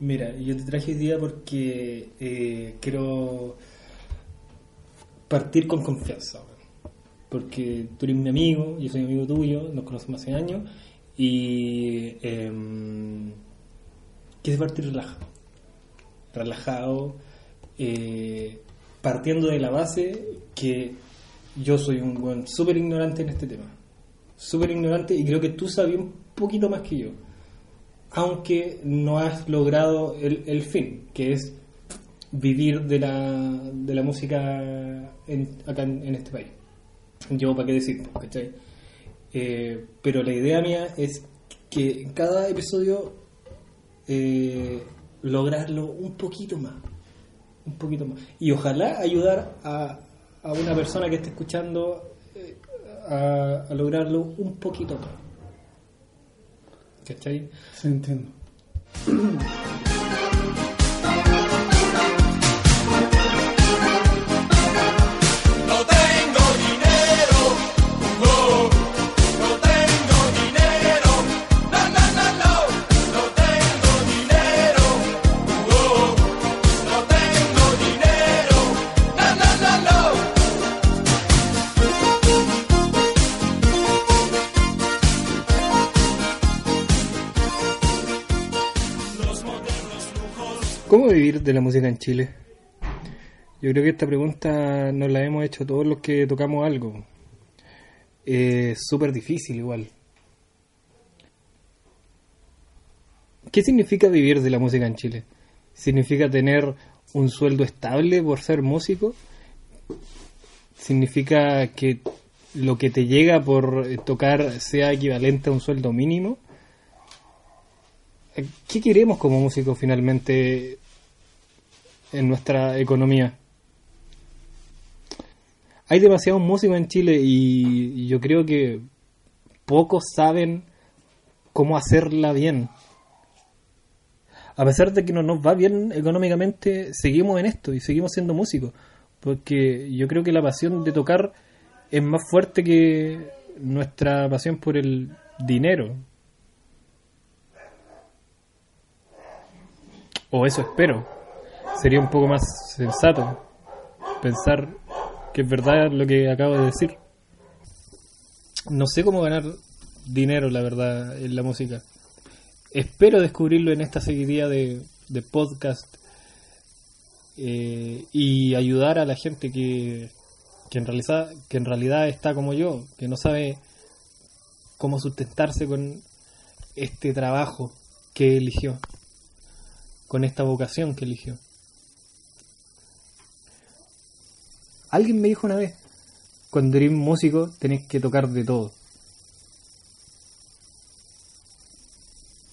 Mira, yo te traje hoy día porque eh, quiero partir con confianza. Porque tú eres mi amigo, yo soy amigo tuyo, nos conocemos hace años y em, quise partir relajado. Relajado, eh, partiendo de la base que yo soy un buen súper ignorante en este tema. Súper ignorante y creo que tú sabías un poquito más que yo aunque no has logrado el, el fin, que es vivir de la, de la música en- acá en, este país. Yo, ¿para qué decir? Eh, pero la idea mía es que en cada episodio eh, lograrlo un poquito más. Un poquito más. Y ojalá ayudar a, a una persona que esté escuchando eh, a, a lograrlo un poquito más. ¿Cachai? Sí, entiendo. ¿Cómo vivir de la música en Chile? Yo creo que esta pregunta nos la hemos hecho todos los que tocamos algo. Es súper difícil igual. ¿Qué significa vivir de la música en Chile? ¿Significa tener un sueldo estable por ser músico? ¿Significa que lo que te llega por eh, tocar sea equivalente a un sueldo mínimo? ¿Qué queremos como músicos finalmente en nuestra economía? Hay demasiados músicos en Chile y yo creo que pocos saben cómo hacerla bien. A pesar de que no nos va bien económicamente, seguimos en esto y seguimos siendo músicos. Porque yo creo que la pasión de tocar es más fuerte que nuestra pasión por el dinero. O eso espero. Sería un poco más sensato pensar que es verdad lo que acabo de decir. No sé cómo ganar dinero, la verdad, en la música. Espero descubrirlo en esta seguidilla de, podcast eh, y ayudar a la gente que, que, en realidad, que en realidad está como yo, que no sabe cómo sustentarse con este trabajo que eligió con esta vocación que eligió. Alguien me dijo una vez, cuando eres músico tenés que tocar de todo.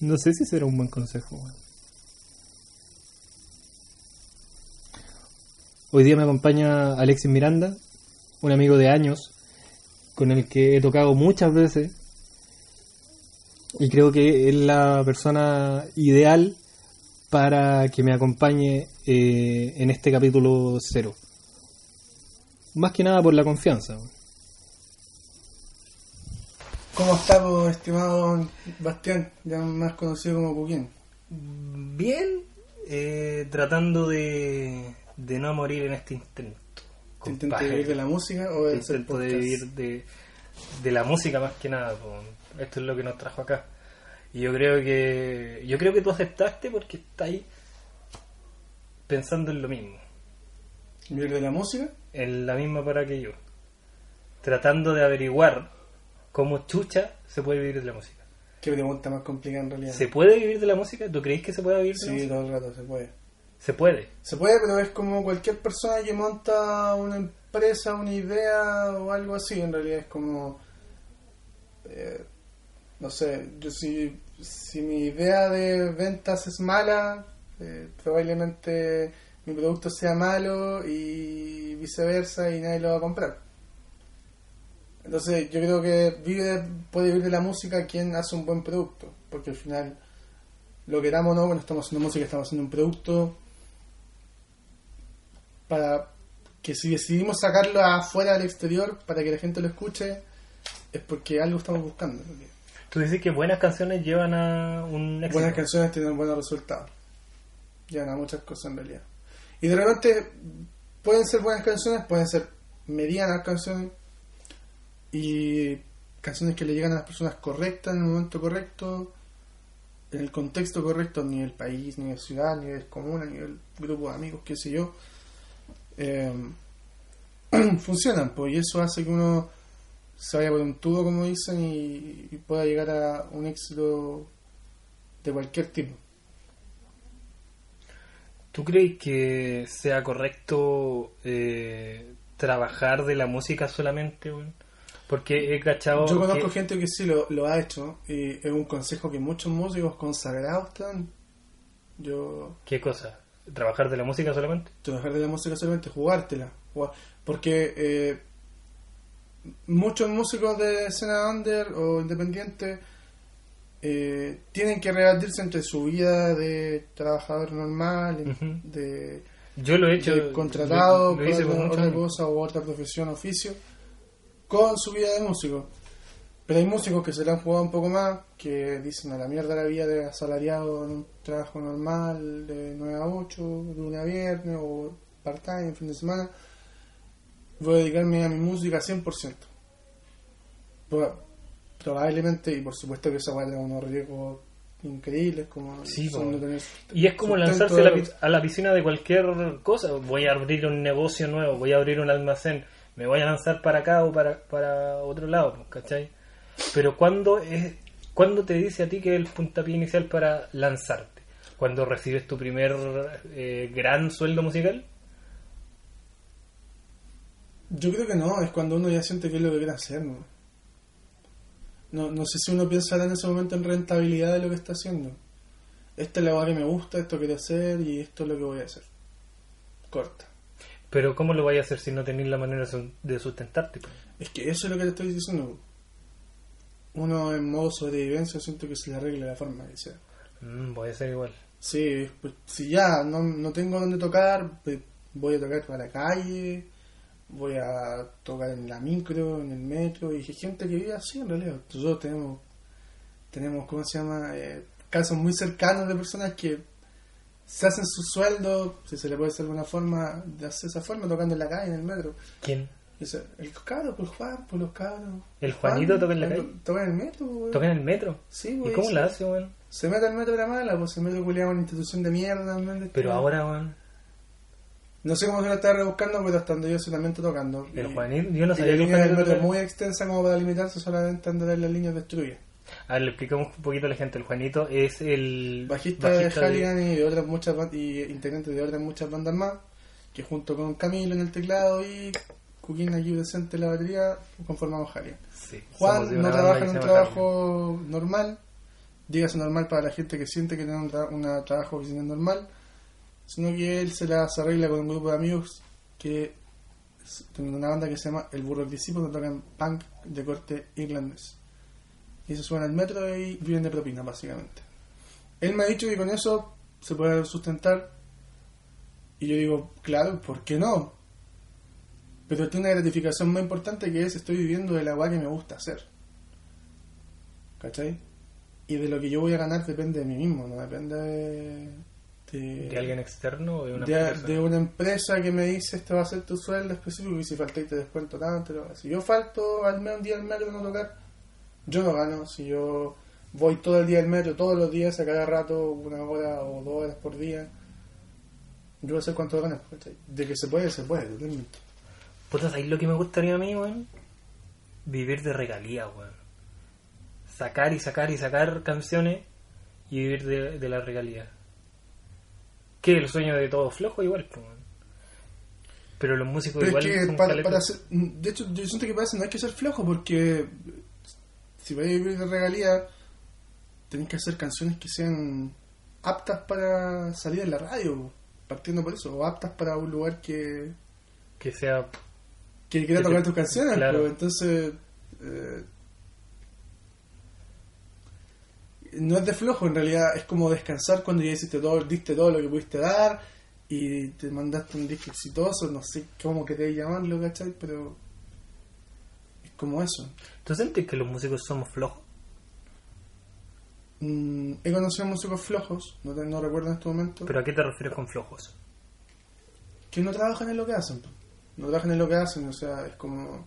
No sé si será un buen consejo. Hoy día me acompaña Alexis Miranda, un amigo de años, con el que he tocado muchas veces. Y creo que es la persona ideal para que me acompañe eh, en este capítulo cero. Más que nada por la confianza. ¿Cómo está, po, estimado Bastián, ya más conocido como Cuquín? Bien, eh, tratando de, de no morir en este intento. ¿Te intentas compadre. vivir de la música o de intento de vivir de, de la música más que nada. po. Esto es lo que nos trajo acá. Y yo creo que yo creo que tú aceptaste porque estás ahí pensando en lo mismo, ¿Vivir de la música? En la misma para que yo, tratando de averiguar cómo chucha se puede vivir de la música. Qué pregunta más complicada en realidad. ¿Se puede vivir de la música? ¿Tú crees que se puede vivir de la Sí, música? todo el rato se puede. Se puede. Se puede, pero es como cualquier persona que monta una empresa, una idea o algo así. En realidad es como. eh, no sé, yo si, si mi idea de ventas es mala, eh, probablemente mi producto sea malo y viceversa y nadie lo va a comprar. Entonces yo creo que vive, puede vivir de la música quien hace un buen producto, porque al final, lo queramos o no, bueno, estamos haciendo música, estamos haciendo un producto para que si decidimos sacarlo afuera al exterior para que la gente lo escuche, es porque algo estamos buscando. Tú dices que buenas canciones llevan a un éxito. Buenas canciones tienen buenos resultados. llevan a muchas cosas en realidad. Y de repente pueden ser buenas canciones, pueden ser medianas canciones y canciones que le llegan a las personas correctas en el momento correcto, en el contexto correcto, a nivel país, nivel ciudad, a nivel común, a nivel grupo de amigos, qué sé yo. Eh, funcionan, pues, y eso hace que uno se vaya por un tubo, como dicen, y pueda llegar a un éxito de cualquier tipo. ¿Tú crees que sea correcto eh, trabajar de la música solamente, weón? Porque he cachado. Yo conozco que- gente que sí lo, lo ha hecho, y es un consejo que muchos músicos consagrados dan. Yo, ¿Qué cosa? ¿Trabajar de la música solamente? trabajar de la música solamente, jugártela. jugar- Porque eh, muchos músicos de escena under o independiente eh, tienen que rebatirse entre su vida de trabajador normal, de, Yo lo he hecho. de contratado, lo, lo hice otra, cosa o otra profesión, oficio, con su vida de músico. Pero hay músicos que se la han jugado un poco más, que dicen a la mierda la vida de asalariado en un trabajo normal de 9 a 8, de lunes a viernes o part-time, fin de semana. Voy a dedicarme a mi música 100%. Pro- Probablemente, y por supuesto que eso va a tener unos riesgos increíbles, como Sí, Y es como lanzarse a la, a la piscina de cualquier cosa. Voy a abrir un negocio nuevo, voy a abrir un almacén, me voy a lanzar para acá o para, para otro lado, ¿cachai? Pero ¿cuándo, es, ¿cuándo te dice a ti que es el puntapié inicial para lanzarte? ¿Cuando recibes tu primer eh, gran sueldo musical? Yo creo que no, es cuando uno ya siente que es lo que quiere hacer, ¿no? No, no sé si uno piensa en ese momento en rentabilidad de lo que está haciendo. Esta es la que me gusta, esto quiero hacer y esto es lo que voy a hacer. Corta. Pero ¿cómo lo vais a hacer si no tenéis la manera de sustentarte? Es que eso es lo que te estoy diciendo. Uno en modo sobrevivencia siento que se le arregle la forma que sea. Mm, voy a ser igual. Sí, pues, si ya no, no tengo dónde tocar, pues, voy a tocar para la calle, voy a tocar en la micro, en el metro, y gente que vive así en realidad. Nosotros tenemos, tenemos ¿cómo se llama? Eh, casos muy cercanos de personas que se hacen su sueldo, si se le puede hacer alguna forma, de hacer esa forma, tocando en la calle, en el metro. ¿Quién? Y dice, el cabro, pues Juan, pues los cabros. ¿El Juanito toca en la Juan, calle? Toca en el metro, güey. ¿Toca en el metro? Sí, ¿Y güey. cómo sí. la hace, weón? Se mete al metro de la mala, pues se mete culiado en una institución de mierda de Pero ahora, weón, No sé cómo se lo está rebuscando, pero hasta donde yo sé también está tocando. el Y- Juanito, yo no sabía la que Juanito metro es muy extensa como para limitarse solamente a andar en las líneas destruidas. A ver, le explicamos un poquito a la gente. El Juanito es el Bajista, de Halligan y de otras muchas y integrante de otras muchas bandas más, que junto con Camilo en el teclado y Cuquín aquí presente en la batería, conformamos Halligan. Sí, Juan no trabaja en un trabajo normal, dígase normal para la gente que siente que tiene un, tra- una trabajo oficina normal, sino que él se las arregla con un grupo de amigos que tienen una banda que se llama El Burro del Discípulo, que tocan punk de corte irlandés. Y se suben al metro y viven de propina, básicamente. Él me ha dicho que con eso se puede sustentar. Y yo digo, claro, ¿por qué no? Pero tiene una gratificación muy importante que es estoy viviendo de la agua que me gusta hacer. ¿Cachai? Y de lo que yo voy a ganar depende de mí mismo, no depende de, de, ¿De alguien externo o de una de, empresa? de una empresa que me dice este va a ser tu sueldo específico y si faltáis te descuento tanto. lo- Si yo falto al menos un día al metro no tocar, yo no gano. Si yo voy todo el día al metro, todos los días, a cada rato, una hora o dos horas por día, yo voy a hacer cuánto ganas. De que se puede, se puede, totalmente. Puta, ¿sabes lo que me gustaría a mí, weón? Vivir de regalía, weón. Sacar y sacar y sacar canciones y vivir de, de la regalía. Que el sueño de todo flojo igual. Pero los músicos Pero es igual que son para, para ser- de hecho, yo siento que para eso no hay que ser flojo porque si vais a vivir de regalía, tenéis que hacer canciones que sean aptas para salir en la radio, partiendo por eso, o aptas para un lugar que, que sea que quiera tocar tus canciones. claro. pues, entonces, eh, no es de flojo, en realidad es como descansar cuando ya hiciste todo, diste todo lo que pudiste dar y te mandaste un disco exitoso, no sé cómo queréis llamarlo, ¿cachai? Pero es como eso. ¿Tú sientes que los músicos somos flojos? mm, he conocido músicos flojos, no, te- no recuerdo en este momento, ¿Pero a qué te refieres con flojos? que no trabajan en lo que hacen. No trabajan en lo que hacen, o sea, es como...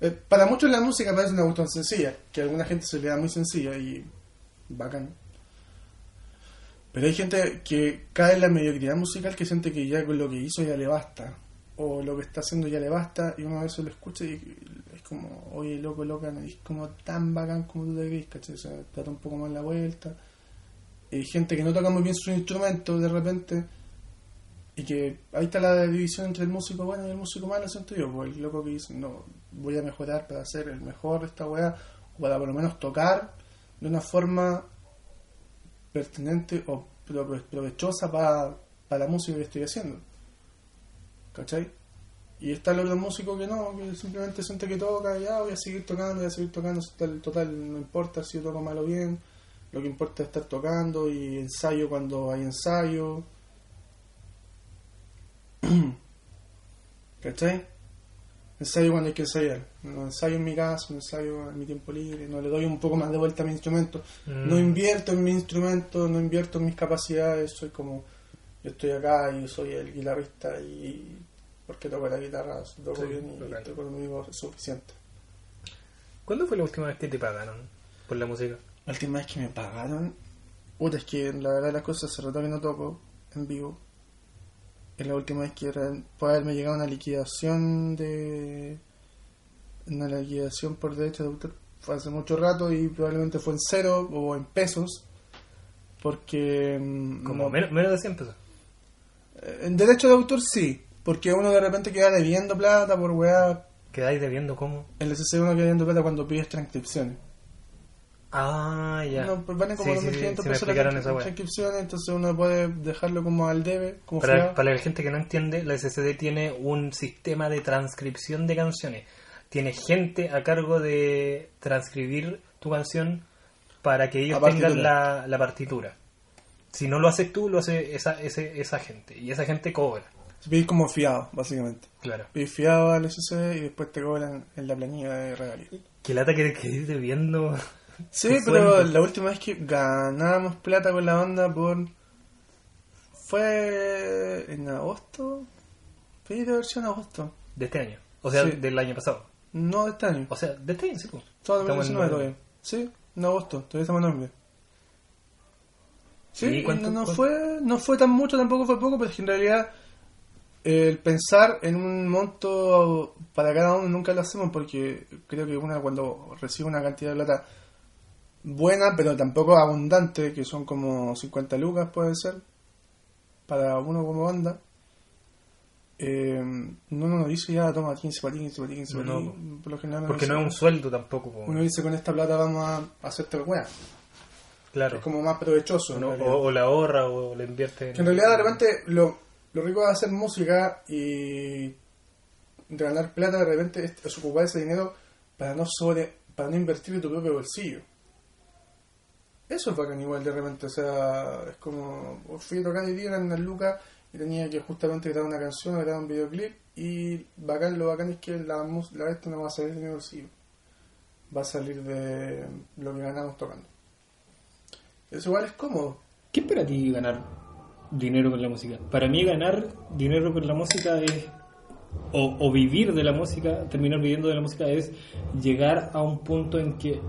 eh, para muchos la música parece una cuestión sencilla, que a alguna gente se le da muy sencilla y bacán. Pero hay gente que cae en la mediocridad musical que siente que ya con lo que hizo ya le basta, o lo que está haciendo ya le basta, y uno a veces lo escucha y es como, oye, loco, loca, es como tan bacán como tú te crees, ¿cachai? O sea, te da un poco más la vuelta. Y hay gente que no toca muy bien su instrumento de repente, y que ahí está la división entre el músico bueno y el músico malo, siento yo, pues el loco que dice, no, voy a mejorar para ser el mejor de esta weá, o para por lo menos tocar de una forma pertinente o prove- provechosa para, para la música que estoy haciendo. ¿Cachai? Y está el otro músico que no, que simplemente siente que toca, ya voy a seguir tocando, voy a seguir tocando, total, total no importa si yo toco mal o bien, lo que importa es estar tocando y ensayo cuando hay ensayo. ¿Cachai? Ensayo cuando hay que ensayar. No ensayo en mi casa, no ensayo en mi tiempo libre, no le doy un poco más de vuelta a mi instrumento. Mm. No invierto en mi instrumento, no invierto en mis capacidades, soy como, yo estoy acá y soy el guitarrista y porque toco la guitarra, toco Sí, bien y estoy conmigo es suficiente. ¿Cuándo fue la última vez que te pagaron por la música? La última vez que me pagaron, puta, es que la verdad las cosas hace rato que no toco en vivo. Es la última vez que era, puede haberme llegado una liquidación de. Una liquidación por derecho de autor. Fue hace mucho rato y probablemente fue en cero o en pesos. Porque. mm, Como no- menos, menos de 100 pesos. eh, En derecho de autor sí. Porque uno de repente queda debiendo plata por weá. ¿Quedáis debiendo cómo? En el CC uno queda debiendo plata cuando pides transcripciones. Ah, ya. No, pues valen como Sí, sí, sí, 2.500 sí me pesos las transcripciones, entonces uno puede dejarlo como al debe, como Para, para la gente que no entiende, la SSD tiene un sistema de transcripción de canciones. Tiene gente a cargo de transcribir tu canción para que ellos La tengan la, la partitura. Si no lo haces tú, lo hace esa, ese, esa gente. Y esa gente cobra. Pedís como fiado, básicamente. Claro. Pedís fiado al SSD y después te cobran en la planilla de regalías. Que lata que que ir debiendo. Sí, pero la última vez que ganábamos plata con la banda por... Fue en agosto. Pedí de versión en agosto. De este año. O sea, Sí. del año pasado. No de este año. O sea, de este año, sí. pues. Todo Estamos en 2019 noviembre. todavía. Sí, en agosto. Todavía estamos en noviembre. Sí, ¿Y cuánto- no, no cuánto? fue, no fue tan mucho, tampoco fue poco, pero es que en realidad el pensar en un monto para cada uno nunca lo hacemos porque creo que uno cuando recibe una cantidad de plata buena, pero tampoco abundante, que son como 50 lucas puede ser, para uno como banda, eh, no no, no dice ya toma 15 para ti, 15 para ti, 15 para No, ti. Por lo general Porque dice- no es un sueldo tampoco. po. uno dice con esta plata vamos a hacerte weá. Claro. Es como más provechoso. en No, o, o la ahorra o la invierte Que en realidad de repente lo, lo rico de hacer música y de ganar plata de repente es, es ocupar ese dinero para no sobre para no invertir en tu propio bolsillo. Eso es bacán igual de repente, o sea, es como fui a tocar hoy día eran unas lucas y tenía que justamente grabar una canción, grabar un videoclip y bacán, lo bacán es que la, la esta no va a salir de mi bolsillo, va a salir de lo que ganamos tocando. Eso igual es cómodo. ¿Qué es para ti ganar dinero con la música? Para mí ganar dinero con la música es, o, o vivir de la música, terminar viviendo de la música es llegar a un punto en que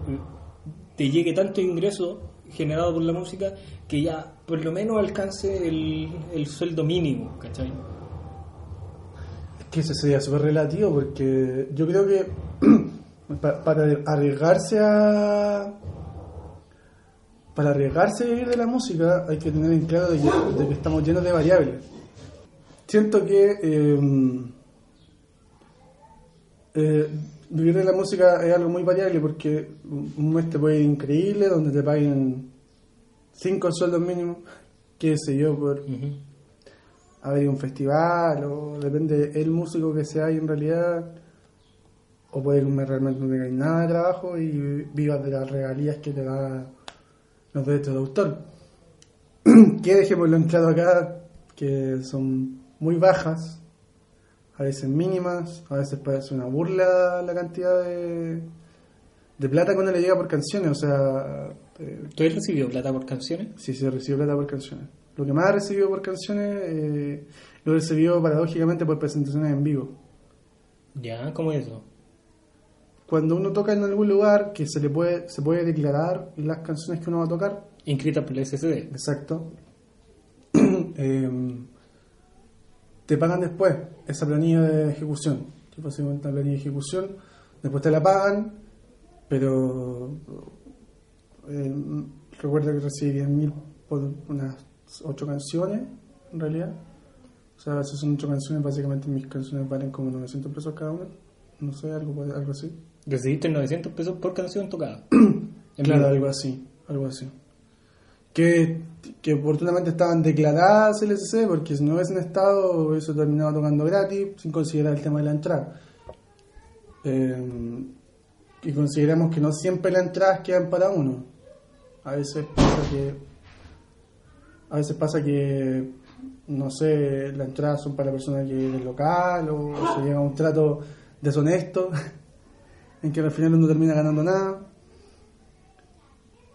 te llegue tanto ingreso generado por la música que ya por lo menos alcance el, el sueldo mínimo, ¿cachai? Es que eso sería súper relativo porque yo creo que pa- para arriesgarse a para arriesgarse a vivir de la música hay que tener en claro de que estamos llenos de variables. Siento que eh, eh, vivir de la música es algo muy variable porque un mes te puede ir increíble donde te paguen cinco sueldos mínimos, qué sé yo, por haber ido a un festival o depende el músico que sea y en realidad o puede que un mes realmente no tengáis nada de trabajo y vivas de las regalías que te da los derechos de autor. Que dejémoslo en claro acá que son muy bajas a veces mínimas a veces ser una burla la cantidad de de plata que uno le llega por canciones o sea Eh, ¿Tú has recibido plata por canciones? sí, se recibió plata por canciones. Lo que más he recibido por canciones, eh, lo he recibido paradójicamente por presentaciones en vivo. Ya, ¿cómo es eso? Cuando uno toca en algún lugar que se le puede, se puede declarar las canciones que uno va a tocar, Inscrita por la SSD. Exacto. Em, te pagan después esa planilla de ejecución. Que básicamente una planilla de ejecución. Después te la pagan, pero em, recuerda que recibí 10.000 por unas 8 canciones, en realidad. O sea, si son 8 canciones, básicamente mis canciones valen como 900 pesos cada una. No sé, algo, algo así. Recibiste 900 pesos por canción tocada. Claro, algo así, algo así. Que, que oportunamente estaban declaradas LSC, porque si no hubiesen estado, hubiese terminado tocando gratis, sin considerar el tema de la entrada. Eh, y consideramos que no siempre las entradas quedan para uno. A veces pasa que. A veces pasa que. No sé, las entradas son para la persona que es local, o se llega a un trato deshonesto, en que al final uno termina ganando nada.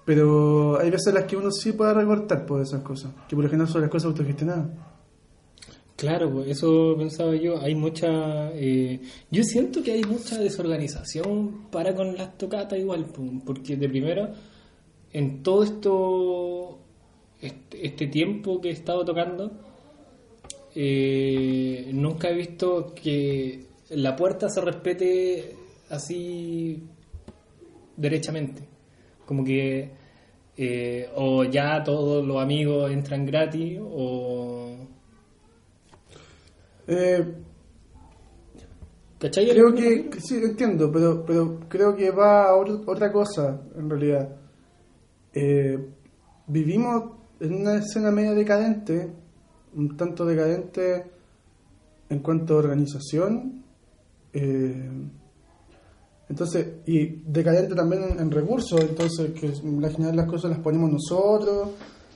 Pero hay veces las que uno sí puede recortar por esas cosas, que por lo general son las cosas autogestionadas. Claro, pues eso pensaba yo. Hay mucha. eh, yo siento que hay mucha desorganización para con las tocatas, igual, pues, porque de primera, en todo esto. Este, este tiempo que he estado tocando, eh, nunca he visto que la puerta se respete así derechamente. Como que eh, o ya todos los amigos entran gratis o... Eh, ¿Cachai? creo que, que sí, entiendo, pero, pero creo que va a or- otra cosa, en realidad. Eh, vivimos en una escena media decadente, un tanto decadente en cuanto a organización. eh, entonces, y decadente también en, recursos, entonces que en general las cosas las ponemos nosotros,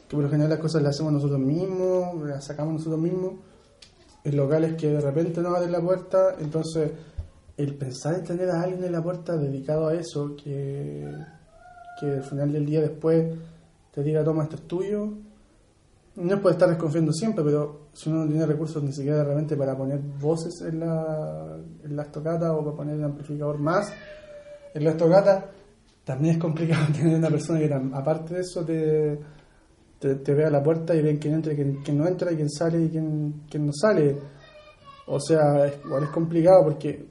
que por lo general las cosas las hacemos nosotros mismos, las sacamos nosotros mismos, en locales que de repente nos abren la puerta, entonces el pensar en tener a alguien en la puerta dedicado a eso, que, que al final del día después te diga toma esto es tuyo, no es por estar desconfiando siempre, pero si uno no tiene recursos ni siquiera de repente para poner voces en, la, en las tocatas o para poner el amplificador más en las tocatas, también es complicado tener una persona que aparte de eso te, te, te vea a la puerta y ven quién entra y quién, quién no entra y quién sale y quién, quién no sale. O sea, es- igual es complicado porque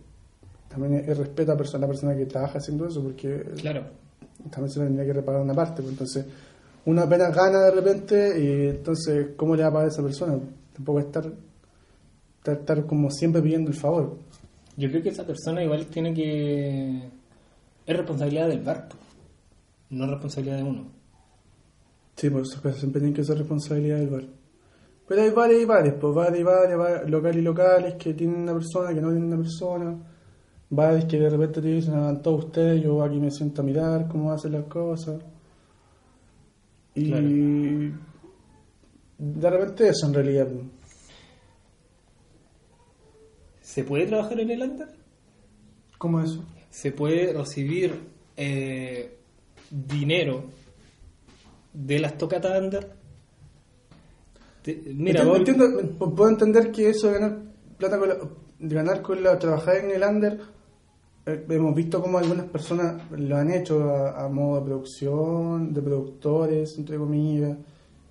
también es, es respeto a la persona que trabaja haciendo eso porque Claro. también se le tendría que repagar una parte. pues, entonces, uno apenas gana de repente y entonces, ¿cómo le va a pagar a esa persona? Tampoco estar, estar, estar como siempre pidiendo el favor. Yo creo que esa persona igual tiene que... Es responsabilidad del barco, no responsabilidad de uno. Sí, por esas cosas siempre tienen que ser responsabilidad del bar. Pero hay bares y bares, pues bares y bares, locales y locales que tienen una persona, que no tienen una persona. Bares que de repente te dicen, hagan todo ustedes, yo aquí me siento a mirar cómo hacen las cosas. Y Claro. de repente eso en realidad. ¿Se puede trabajar en el under? ¿Cómo eso? ¿Se puede recibir eh, dinero de las tocatas under? Te- mira, Entiendo- puedo entender que eso de ganar plata con la, de ganar con la trabajar en el under hemos visto como algunas personas lo han hecho a, modo de producción de productores entre comillas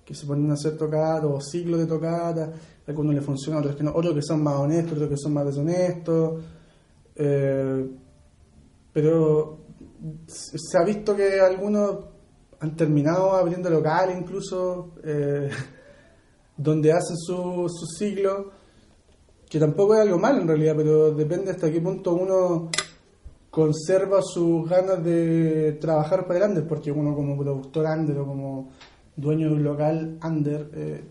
que se ponen a hacer tocadas o ciclos de tocadas algunos les funciona otros que no. Otros que son más honestos otros que son más deshonestos. Eh, pero se se ha visto que algunos han terminado abriendo locales incluso eh, donde hacen su, su ciclo, que tampoco es algo malo en realidad, pero depende hasta qué punto uno conserva sus ganas de trabajar para el under, porque uno como productor under o como dueño de un local under eh,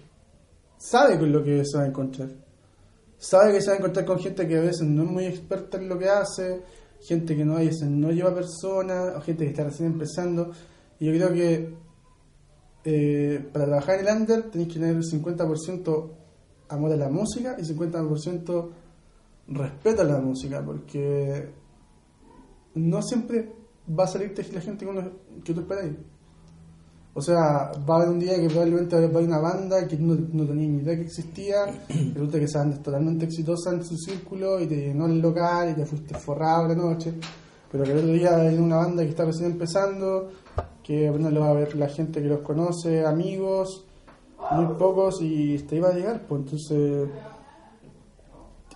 sabe con lo que se va a encontrar. Sabe que se va a encontrar con gente que a veces no es muy experta en lo que hace, gente que no, a veces no lleva personas, o gente que está recién empezando. Y yo creo que eh, para trabajar en el under tenéis que tener 50% amor a la música y 50% respeto a la música, porque no siempre va a salirte la gente que, uno, que tú esperáis. O sea, va a haber un día que probablemente va a haber una banda que no, no tenía ni idea que existía, resulta que esa banda es totalmente exitosa en su círculo y te llenó el local y te fuiste forrado la noche. Pero que el otro día hay una banda que está recién empezando, que apenas lo va a ver la gente que los conoce, amigos, muy pocos, y te iba a llegar, pues entonces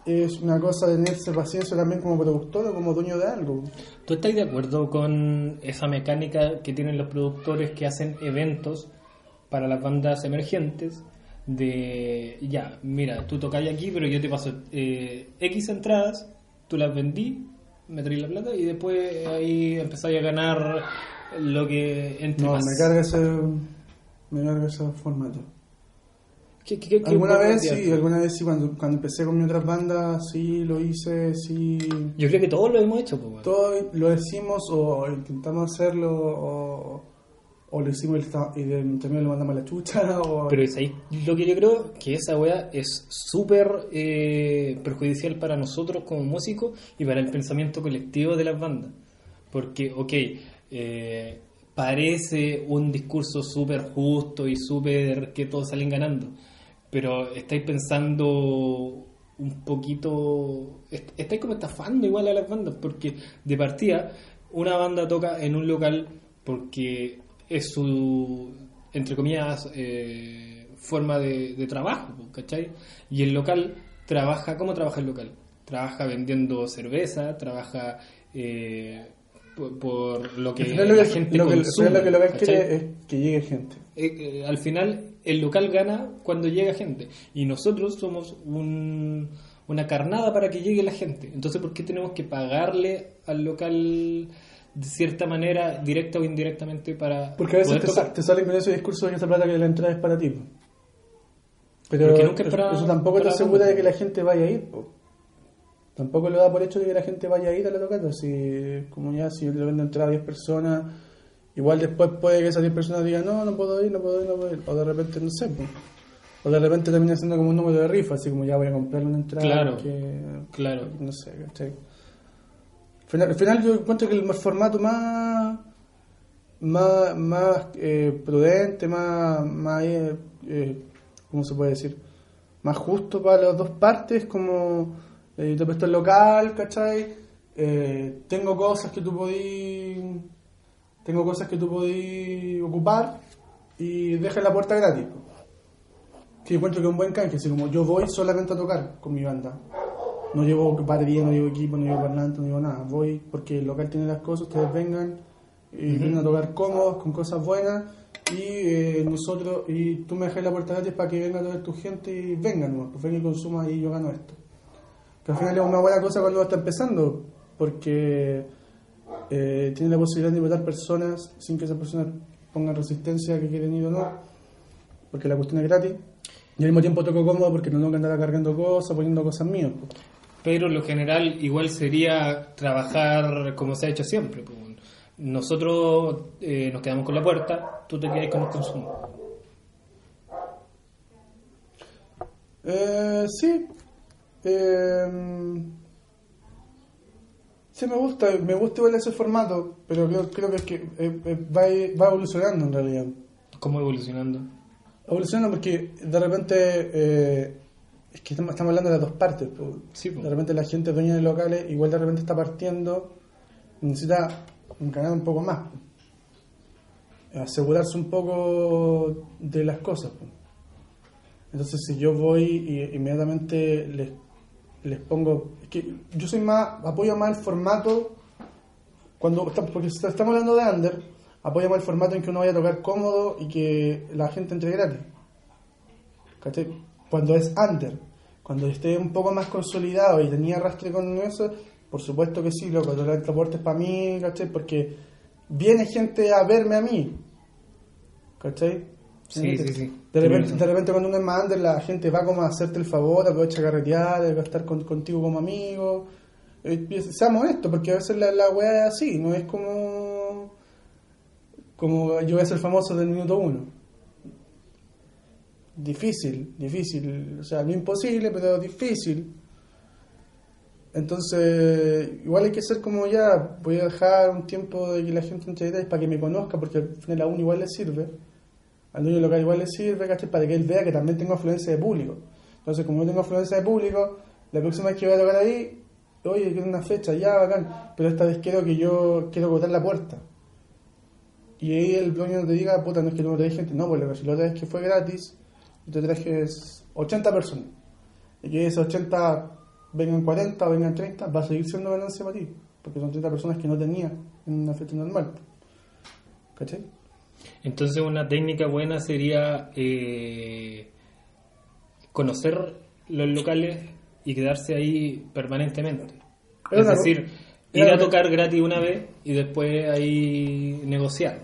es una cosa de tenerse paciencia también como productor o como dueño de algo. ¿Tú estás de acuerdo con esa mecánica que tienen los productores que hacen eventos para las bandas emergentes? De, ya, mira, tú tocáis aquí, pero yo te paso eh, X entradas, tú las vendí, me traí la plata y después ahí empezáis a ganar lo que entre No, más. me carga ese, me carga ese formato. ¿Qué- qué- qué- Alguna vez sí, alguna vez sí, cuando, cuando empecé con mi otras bandas, sí lo hice, sí. Yo creo que todos lo hemos hecho, pues, weón. Todo lo decimos o intentamos hacerlo o, o lo hicimos y está- y de- también lo mandamos a la chucha o... Pero es ahí lo que yo creo que esa wea es súper eh, perjudicial para nosotros como músicos y para el pensamiento colectivo de las bandas. Porque, ok, eh, parece un discurso súper justo y súper que todos salen ganando, pero estáis pensando un poquito, est- estáis como estafando igual a las bandas, porque de partida una banda toca en un local porque es su, entre comillas, eh, forma de, de trabajo, ¿cachai? Y el local trabaja, ¿cómo trabaja el local? Trabaja vendiendo cerveza, trabaja eh, por, por lo que la gente lo que, consume, lo que lo que ¿cachai? quiere es que llegue gente. Eh, eh, al final el local gana cuando llega gente y nosotros somos un- una carnada para que llegue la gente. Entonces, ¿por qué tenemos que pagarle al local de cierta manera, directa o indirectamente, para Porque a veces te, sa- te salen con ese discurso de que esa plata que la entrada es para ti. Pero nunca eso, eso tampoco te asegura de que la gente vaya a ir. po. Tampoco lo da por hecho de que la gente vaya a ir a la tocata. Si, como ya, si le venden entrada a 10 personas, igual después puede que esas 10 personas digan, no, no puedo ir, no puedo ir, no puedo ir. O de repente, no sé. O de repente termina siendo como un número de rifa, así como ya voy a comprar una entrada. Claro. que, Claro. no sé, ¿cachai? Al final, al final yo encuentro que el formato más más, más eh, prudente, más, más eh, eh, ¿cómo se puede decir? Más justo para las dos partes, como eh, te presto el local, ¿cachai? Tengo cosas que tú podís tengo cosas que tú podís ocupar y deja la puerta gratis. Que encuentro que es un buen canje, así como yo voy solamente a tocar con mi banda. No llevo batería, no llevo equipo, no llevo parlante, no llevo nada. Voy porque el local tiene las cosas, ustedes vengan y vienen a tocar cómodos, con cosas buenas. Y eh, nosotros, y tú me dejas la puerta gratis para que venga a tocar tu gente y vengan, nomás, pues venga y consuma y yo gano esto. Que al final es una buena cosa cuando está empezando, porque eh, tiene la posibilidad de invitar personas sin que esas personas pongan resistencia que quieren ir o no, porque la cuestión es gratis. Y al mismo tiempo toco cómodo porque no tengo que andar cargando cosas, poniendo cosas mías. pues. Pero lo general igual sería trabajar como se ha hecho siempre. pues. Nosotros eh, nos quedamos con la puerta, tú te quedas con el consumo. Eh, sí. Eh, sí, me gusta. Me gusta igual ese formato, pero creo, creo que, es que eh, eh, va, va evolucionando en realidad. ¿Cómo evolucionando? Evolucionando porque de repente. eh, es que estamos, estamos hablando de las dos partes. pues. Sí, pues. De repente la gente dueña de locales, igual de repente está partiendo, necesita ganar un poco más. pues. Asegurarse un poco de las cosas. pues. Entonces, si yo voy y inmediatamente les, les pongo. Es que yo soy más. Apoyo más el formato. cuando Porque estamos hablando de under, apoyo más el formato en que uno vaya a tocar cómodo y que la gente entre gratis. ¿Cachai? Cuando es under, cuando esté un poco más consolidado y tenía arrastre con eso, por supuesto que sí, loco, la puerta es para mí, ¿cachai? Porque viene gente a verme a mí, ¿cachai? Sí, sí, sí. De repente, de repente cuando uno es más under, la gente va como a hacerte el favor, aprovecha a carretear, a estar con- contigo como amigo. Eh, seamos honestos, porque a veces la, la weá es así, no es como como yo voy a ser famoso del minuto uno. Difícil, difícil, o sea, no imposible, pero difícil. Entonces, igual hay que ser como ya, voy a dejar un tiempo de que la gente entre para que me conozca, porque al final a uno igual le sirve, al dueño local igual le sirve, ¿cachai? Para que él vea que también tengo afluencia de público. Entonces, como yo tengo afluencia de público, la próxima vez que voy a tocar ahí, oye, quiero una fecha, ya, bacán, pero esta vez quiero que yo, quiero botar la puerta. Y ahí el dueño te diga, puta, no es que no me traes gente, no, pues lo que si la otra vez que fue gratis, yo te traje 80 personas. Y que esas 80 vengan 40 o vengan 30, va a seguir siendo ganancia para ti. Porque son 30 personas que no tenía en una fecha normal. ¿Cachai? Entonces una técnica buena sería eh, conocer los locales y quedarse ahí permanentemente. Es decir, ir a tocar gratis una vez y después ahí negociar.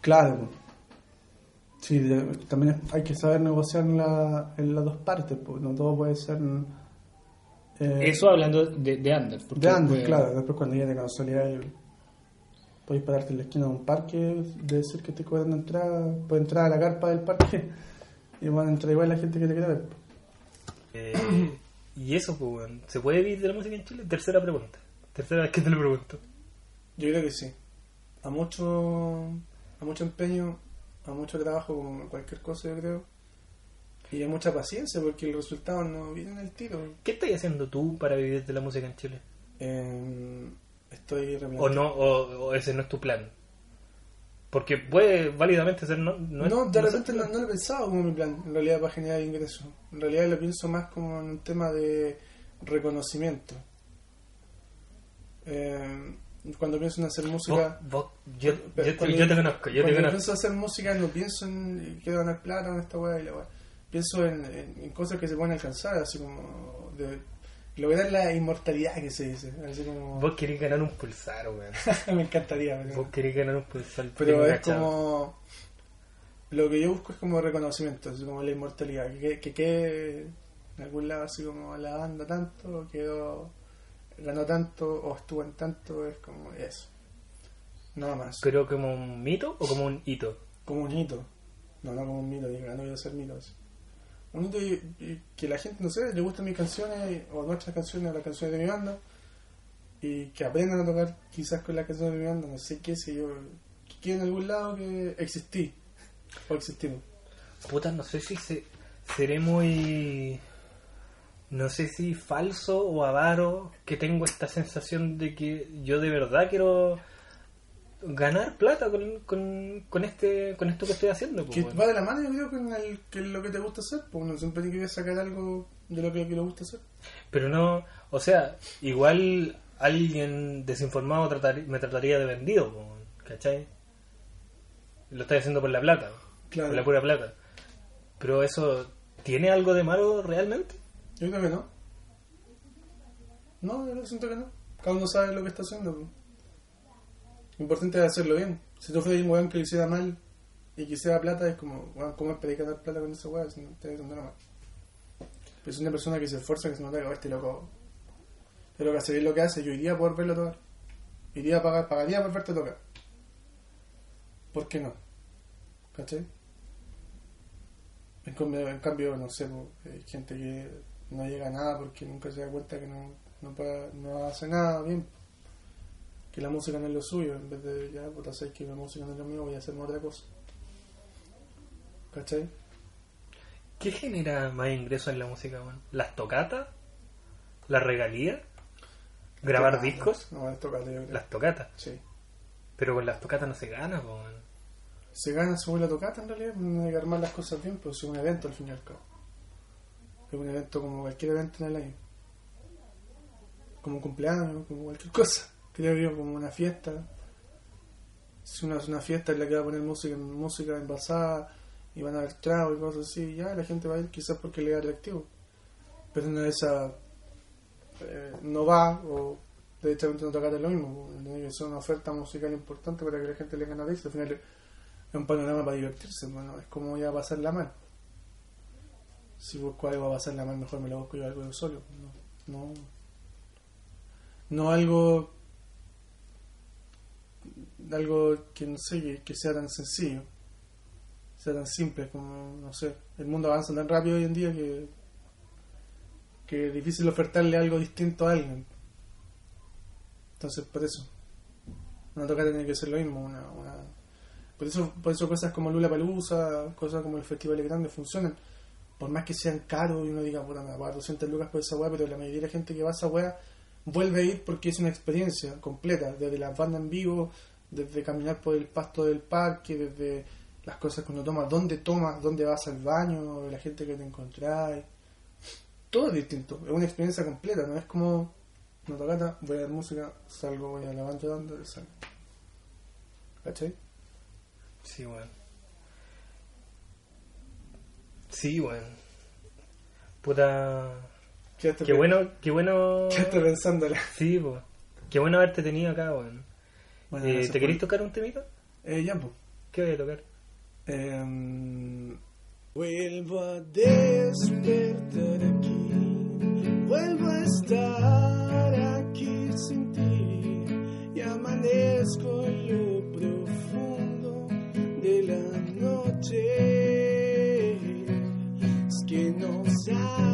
Claro. Sí, también hay que saber negociar en, la- en las dos partes, pues no todo puede ser eh, Eso hablando de, de Anders. porque de antes, después- claro. Después cuando llegue la casualidad podéis pararte en la esquina de un parque, de decir que estoy cobrando entrada, puedes entrar a la carpa del parque y van a entrar igual la gente que te quiere ver. Eh, y eso, pues. ¿se puede vivir de la música en Chile? Tercera pregunta. Tercera vez que te lo pregunto. Yo creo que sí. A mucho, a mucho empeño, a mucho trabajo, como cualquier cosa, yo creo. Y a mucha paciencia, porque el resultado no viene al tiro. ¿Qué estás haciendo tú para vivir de la música en Chile? Eh, estoy ¿O no? O, o ese no es tu plan? Porque puede válidamente ser no. No, No, de no repente no, no lo he pensado como mi plan, en realidad, para generar ingresos. En realidad lo pienso más como en un tema de reconocimiento. Eh, cuando pienso en hacer música... Vos- vos- yo, te, yo te conozco, yo te cuando conozco. pienso hacer música no pienso en quiero ganar plata con esta weá y la weá. Pienso en, en- en cosas que se pueden alcanzar, así como de lograr la inmortalidad que se dice. Así como Vos querés ganar un pulsar, weón. me encantaría. pero- Vos querés ganar un pulsar. pero es cachado. como lo que yo busco es como reconocimiento, así como la inmortalidad, que que quede en algún lado así como la banda tanto, quedó ganó tanto o estuvo en tanto, es como eso. Nada más. ¿Pero como un mito o como un hito? como un hito. No, no como un mito, diga, no voy a hacer mitos. Y que la gente, no sé, le gustan mis canciones o nuestras canciones o las canciones de mi banda y que aprendan a tocar quizás con las canciones de mi banda, no sé qué sé yo, que en algún lado que existí o existimos. Puta, no sé si se, seré muy. No sé si falso o avaro que tengo esta sensación de que yo de verdad quiero ganar plata con, con, con este con esto que estoy haciendo. pues, Que va de la mano, yo creo, con el, que es lo que te gusta hacer, pues uno siempre tiene que sacar algo de lo que, que le gusta hacer. Pero no, o sea, igual alguien desinformado tratar- me trataría de vendido, po, ¿cachai? Lo estoy haciendo por la plata, Claro. por la pura plata. Pero eso, ¿tiene algo de malo realmente? Yo creo que no. No, yo siento que no. Cada uno sabe lo que está haciendo. pues. Importante es hacerlo bien. Si tú fueras un weón que lo hiciera mal y quisiera plata, es como, weón, ¿cómo esperáis ganar plata con esa weá si no te nada mal? Pero es una persona que se esfuerza, que se nota que este loco. Es lo que hace bien lo que hace. Yo iría a poder verlo tocar. Iría a pagar, pagaría por verte tocar. ¿Por qué no? ¿Cachai? En cambio, en cambio no sé, po, hay gente que no llega a nada porque nunca se da cuenta que no, no, puede- no hace nada bien. Que la música no es lo suyo, en vez de ya, puta, sé que la música no es lo mío, voy a hacer otra cosa. ¿Cachai? ¿Qué genera más ingresos en la música, weón? ¿Las tocatas? ¿Las regalías? ¿Grabar Tocata. discos? No, es tocata, yo creo. Las tocatas. Sí. Pero con las tocatas no se gana, weón. Se gana sobre la tocata en realidad, no hay que armar las cosas bien, pero es un evento al fin y al cabo. Es un evento como cualquier evento en el año. Como un cumpleaños, como cualquier cosa. Creo yo, como una fiesta. Si hace una fiesta en la que va a poner música, música envasada y van a haber trago y cosas así, ya la gente va a ir quizás porque le da atractivo. Pero una de esas eh, no va o derechamente no tocar es lo mismo. Ser una oferta musical importante para que la gente le gane a Al final es un panorama para divertirse, hermano. Es como ya pasarla mal. Si busco algo a pasarla mal, mejor me lo busco yo algo yo solo. No, no, no algo algo que no sé que, sea tan sencillo sea tan simple como no sé el mundo avanza tan rápido hoy en día que que es difícil ofertarle algo distinto a alguien. Entonces, por eso, una tocata tiene que ser lo mismo. Una, una... Por, eso, por eso cosas como Lula Palusa, cosas como el Festival de Grandes funcionan. Por más que sean caros y uno diga, puta, me pagar 200 lucas por esa weá, pero la mayoría de la gente que va a esa weá vuelve a ir porque es una experiencia completa, desde las bandas en vivo, desde caminar por el pasto del parque, desde las cosas que uno toma, dónde tomas, dónde vas al baño, la gente que te encontráis. Todo es distinto, es una experiencia completa, no es como una tocata, voy a ver música, salgo, voy a la banda dando, salgo. ¿Cachai? Sí, weón. Sí, weón. Puta. Qué pe- bueno, qué bueno. Quedaste pensándola. Sí, pues. Qué bueno haberte tenido acá, weón. Bueno, Eh, ¿Te por- queréis tocar un temito? Eh, ya, pues. ¿Qué voy a tocar? Em, vuelvo a despertar aquí, vuelvo a estar aquí sin ti y amanezco en lo profundo de la noche. Es que no sabes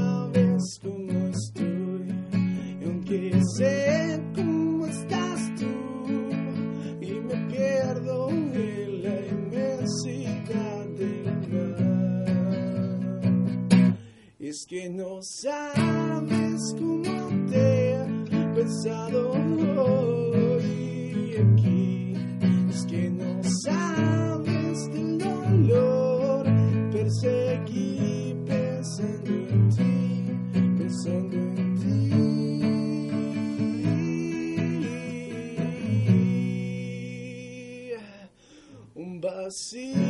que no sabes cómo te he pensado hoy aquí. Es que no sabes del dolor. Perseguí pensando en ti, pensando en ti. Un vacío